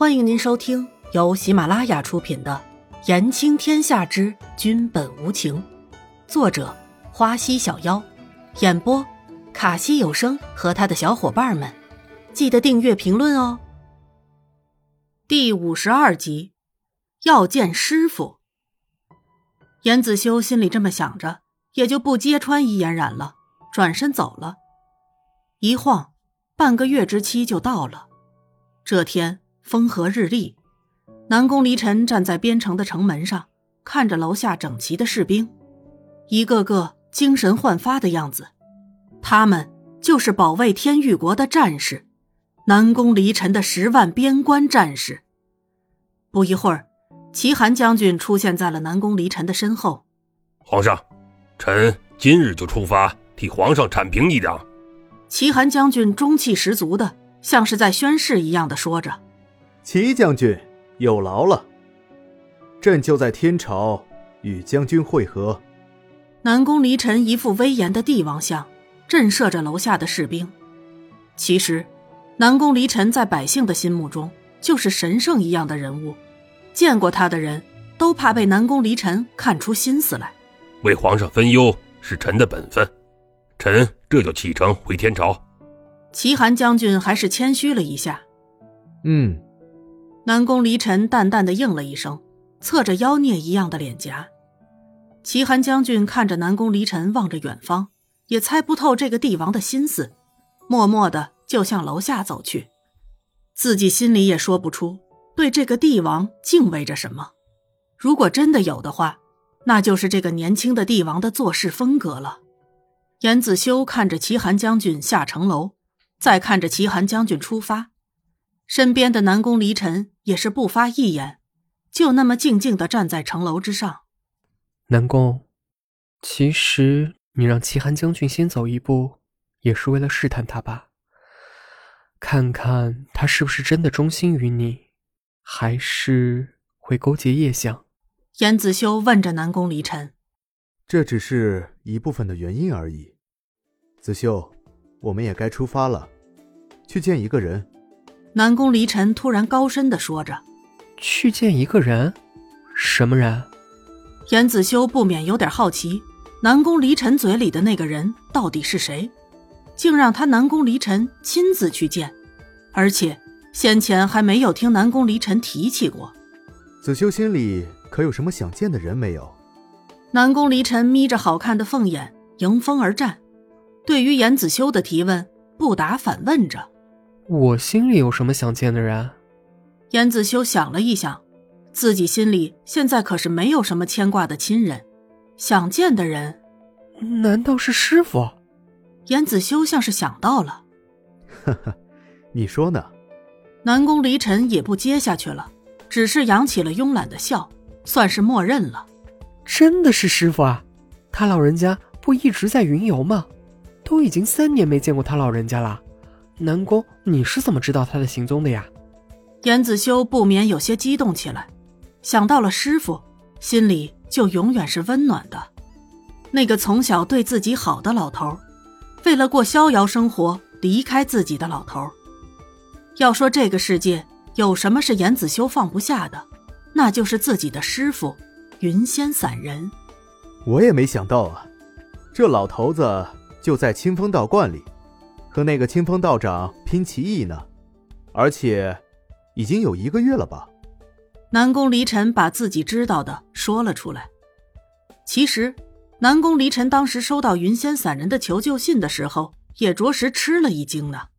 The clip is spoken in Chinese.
欢迎您收听由喜马拉雅出品的《言情天下之君本无情》，作者花溪小妖，演播卡西有声和他的小伙伴们。记得订阅、评论哦。第五十二集，要见师傅。严子修心里这么想着，也就不揭穿易嫣然了，转身走了。一晃，半个月之期就到了。这天。风和日丽，南宫离尘站在边城的城门上，看着楼下整齐的士兵，一个个精神焕发的样子。他们就是保卫天域国的战士，南宫离尘的十万边关战士。不一会儿，齐寒将军出现在了南宫离尘的身后。皇上，臣今日就出发，替皇上铲平一党。齐寒将军中气十足的，像是在宣誓一样的说着。齐将军有劳了，朕就在天朝与将军会合。南宫离尘一副威严的帝王相，震慑着楼下的士兵。其实，南宫离尘在百姓的心目中就是神圣一样的人物，见过他的人都怕被南宫离尘看出心思来。为皇上分忧是臣的本分，臣这就启程回天朝。齐寒将军还是谦虚了一下。嗯。南宫离尘淡淡的应了一声，侧着妖孽一样的脸颊。齐寒将军看着南宫离尘，望着远方，也猜不透这个帝王的心思，默默的就向楼下走去。自己心里也说不出对这个帝王敬畏着什么。如果真的有的话，那就是这个年轻的帝王的做事风格了。严子修看着齐寒将军下城楼，再看着齐寒将军出发。身边的南宫离尘也是不发一言，就那么静静的站在城楼之上。南宫，其实你让齐寒将军先走一步，也是为了试探他吧？看看他是不是真的忠心于你，还是会勾结叶相？严子修问着南宫离尘。这只是一部分的原因而已。子修，我们也该出发了，去见一个人。南宫离尘突然高声的说着：“去见一个人，什么人？”严子修不免有点好奇，南宫离尘嘴里的那个人到底是谁？竟让他南宫离尘亲自去见，而且先前还没有听南宫离尘提起过。子修心里可有什么想见的人没有？南宫离尘眯着好看的凤眼，迎风而战，对于严子修的提问，不答反问着。我心里有什么想见的人？严子修想了一想，自己心里现在可是没有什么牵挂的亲人，想见的人，难道是师傅？严子修像是想到了，呵呵，你说呢？南宫离尘也不接下去了，只是扬起了慵懒的笑，算是默认了。真的是师傅啊？他老人家不一直在云游吗？都已经三年没见过他老人家了。南宫，你是怎么知道他的行踪的呀？严子修不免有些激动起来，想到了师傅，心里就永远是温暖的。那个从小对自己好的老头，为了过逍遥生活离开自己的老头。要说这个世界有什么是严子修放不下的，那就是自己的师傅云仙散人。我也没想到啊，这老头子就在清风道观里。和那个清风道长拼棋艺呢，而且已经有一个月了吧？南宫离尘把自己知道的说了出来。其实，南宫离尘当时收到云仙散人的求救信的时候，也着实吃了一惊呢。